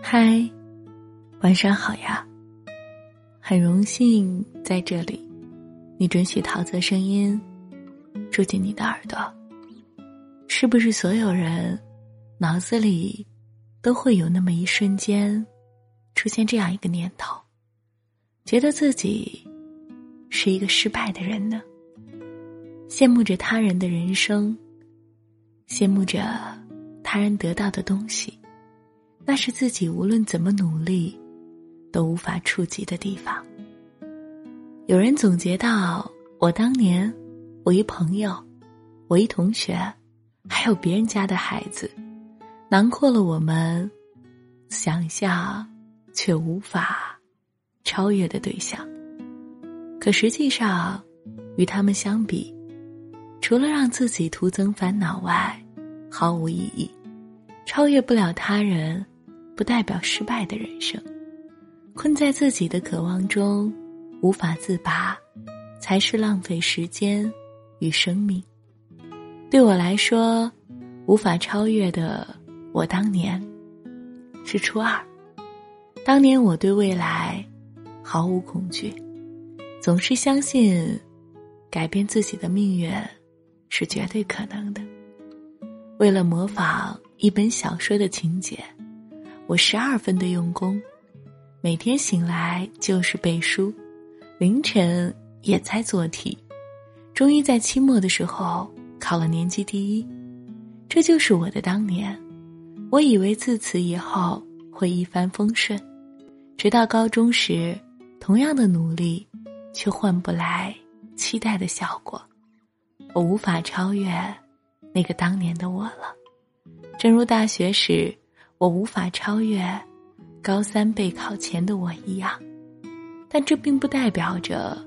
嗨，晚上好呀！很荣幸在这里，你准许桃子声音住进你的耳朵。是不是所有人脑子里都会有那么一瞬间出现这样一个念头，觉得自己是一个失败的人呢？羡慕着他人的人生，羡慕着他人得到的东西，那是自己无论怎么努力都无法触及的地方。有人总结到：我当年，我一朋友，我一同学，还有别人家的孩子，囊括了我们想象却无法超越的对象。可实际上，与他们相比，除了让自己徒增烦恼外，毫无意义。超越不了他人，不代表失败的人生。困在自己的渴望中，无法自拔，才是浪费时间与生命。对我来说，无法超越的我当年，是初二。当年我对未来毫无恐惧，总是相信改变自己的命运。是绝对可能的。为了模仿一本小说的情节，我十二分的用功，每天醒来就是背书，凌晨也在做题，终于在期末的时候考了年级第一。这就是我的当年。我以为自此以后会一帆风顺，直到高中时，同样的努力，却换不来期待的效果。我无法超越那个当年的我了，正如大学时我无法超越高三备考前的我一样。但这并不代表着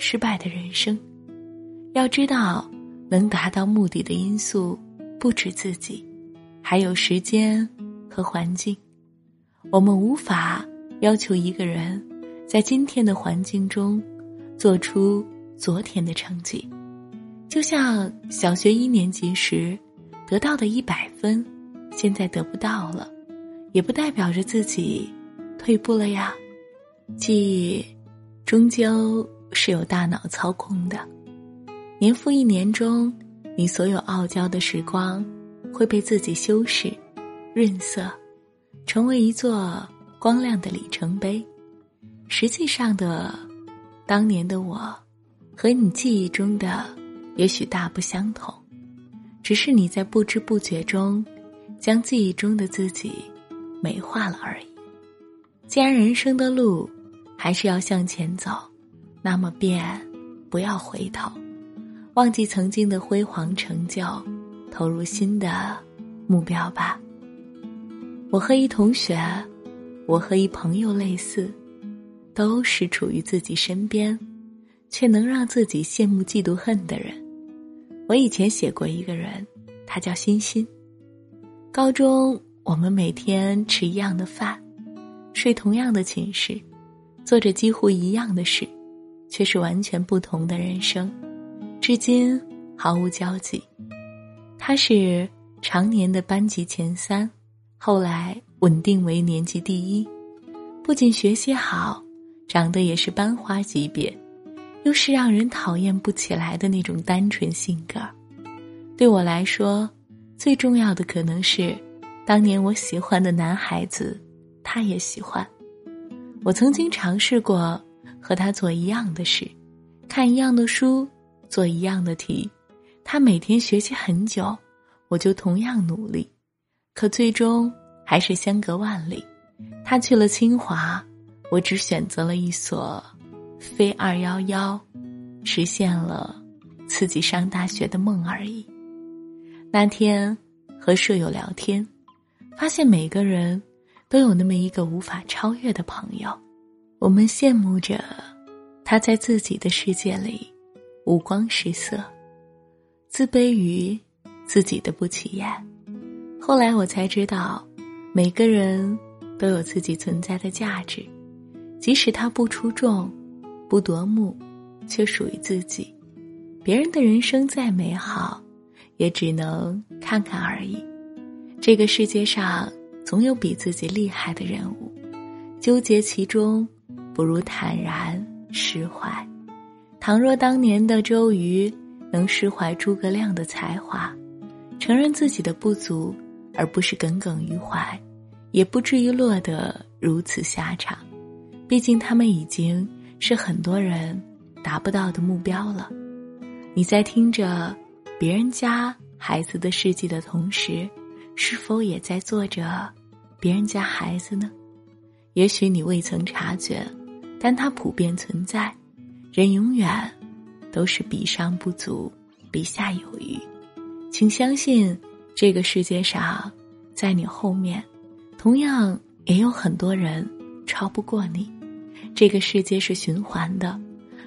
失败的人生。要知道，能达到目的的因素不止自己，还有时间和环境。我们无法要求一个人在今天的环境中做出昨天的成绩。就像小学一年级时得到的一百分，现在得不到了，也不代表着自己退步了呀。记忆终究是有大脑操控的，年复一年中，你所有傲娇的时光会被自己修饰、润色，成为一座光亮的里程碑。实际上的，当年的我，和你记忆中的。也许大不相同，只是你在不知不觉中，将记忆中的自己美化了而已。既然人生的路还是要向前走，那么便不要回头，忘记曾经的辉煌成就，投入新的目标吧。我和一同学，我和一朋友类似，都是处于自己身边，却能让自己羡慕、嫉妒、恨的人。我以前写过一个人，他叫欣欣。高中我们每天吃一样的饭，睡同样的寝室，做着几乎一样的事，却是完全不同的人生，至今毫无交集。他是常年的班级前三，后来稳定为年级第一，不仅学习好，长得也是班花级别。又是让人讨厌不起来的那种单纯性格，对我来说，最重要的可能是，当年我喜欢的男孩子，他也喜欢。我曾经尝试过和他做一样的事，看一样的书，做一样的题。他每天学习很久，我就同样努力，可最终还是相隔万里。他去了清华，我只选择了一所。非二幺幺，实现了自己上大学的梦而已。那天和舍友聊天，发现每个人都有那么一个无法超越的朋友。我们羡慕着他在自己的世界里五光十色，自卑于自己的不起眼。后来我才知道，每个人都有自己存在的价值，即使他不出众。不夺目，却属于自己。别人的人生再美好，也只能看看而已。这个世界上总有比自己厉害的人物，纠结其中，不如坦然释怀。倘若当年的周瑜能释怀诸葛亮的才华，承认自己的不足，而不是耿耿于怀，也不至于落得如此下场。毕竟他们已经是很多人达不到的目标了。你在听着别人家孩子的事迹的同时。是否也在做着别人家孩子呢？也许你未曾察觉，但它普遍存在。人永远都是比上不足，比下有余。请相信，这个世界上，在你后面，同样也有很多人超不过你。这个世界是循环的，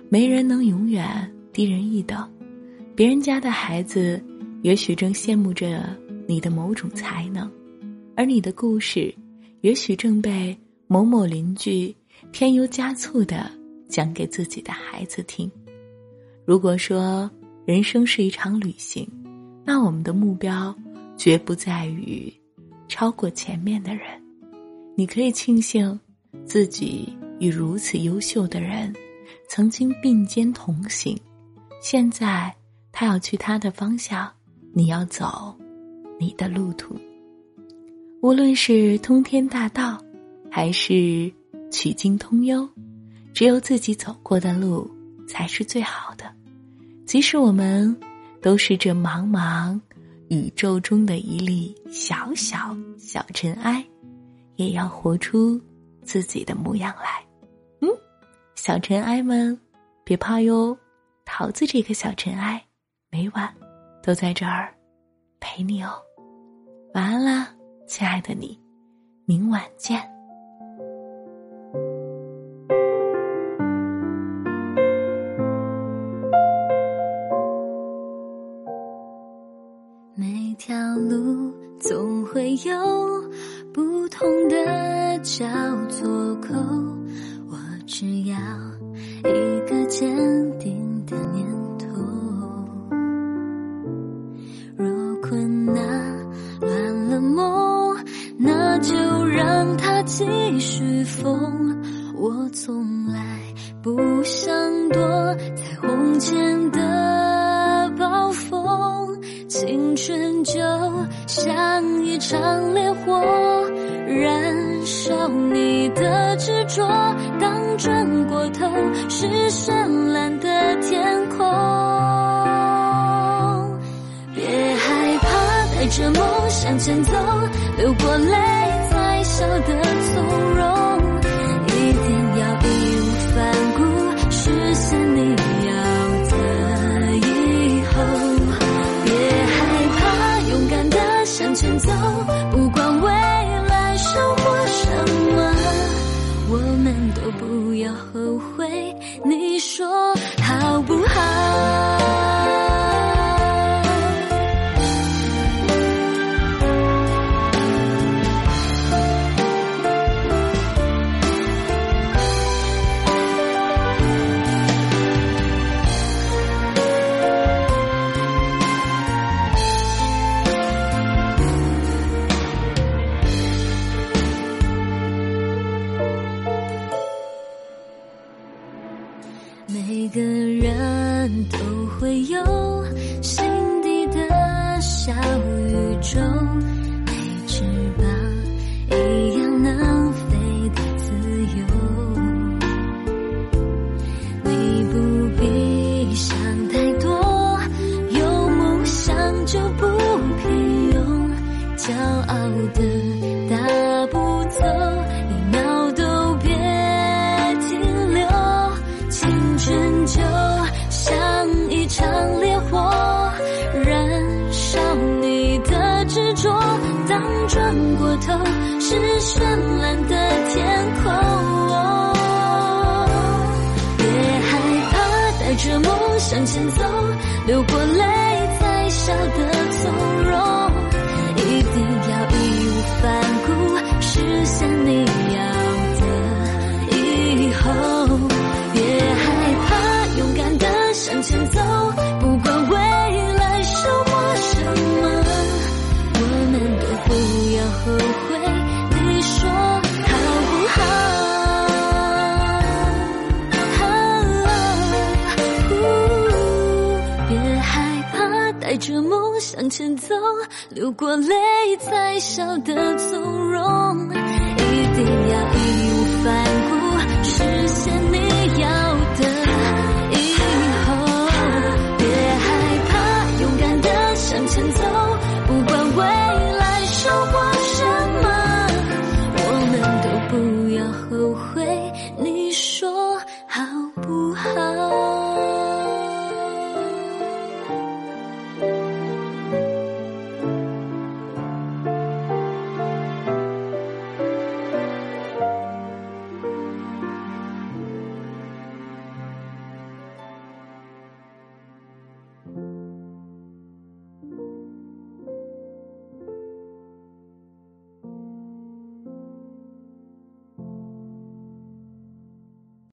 没人能永远低人一等。别人家的孩子，也许正羡慕着。你的某种才能，而你的故事，也许正被某某邻居添油加醋的讲给自己的孩子听。如果说人生是一场旅行，那我们的目标绝不在于超过前面的人。你可以庆幸自己与如此优秀的人曾经并肩同行，现在他要去他的方向，你要走。你的路途，无论是通天大道，还是曲径通幽，只有自己走过的路才是最好的。即使我们都是这茫茫宇宙中的一粒小小小尘埃，也要活出自己的模样来。嗯，小尘埃们，别怕哟，桃子这颗小尘埃，每晚都在这儿陪你哦。晚安啦，亲爱的你，明晚见。每条路总会有不同的交错口，我只要一个肩膀彩虹前的暴风，青春就像一场烈火，燃烧你的执着。当转过头，是绚烂的天空。别害怕，带着梦向前走，流过泪才。笑得从容，都不要后悔。你说好不好？是绚烂的天空，别害怕，带着梦向前走，流过泪往前走，流过泪才笑得从容。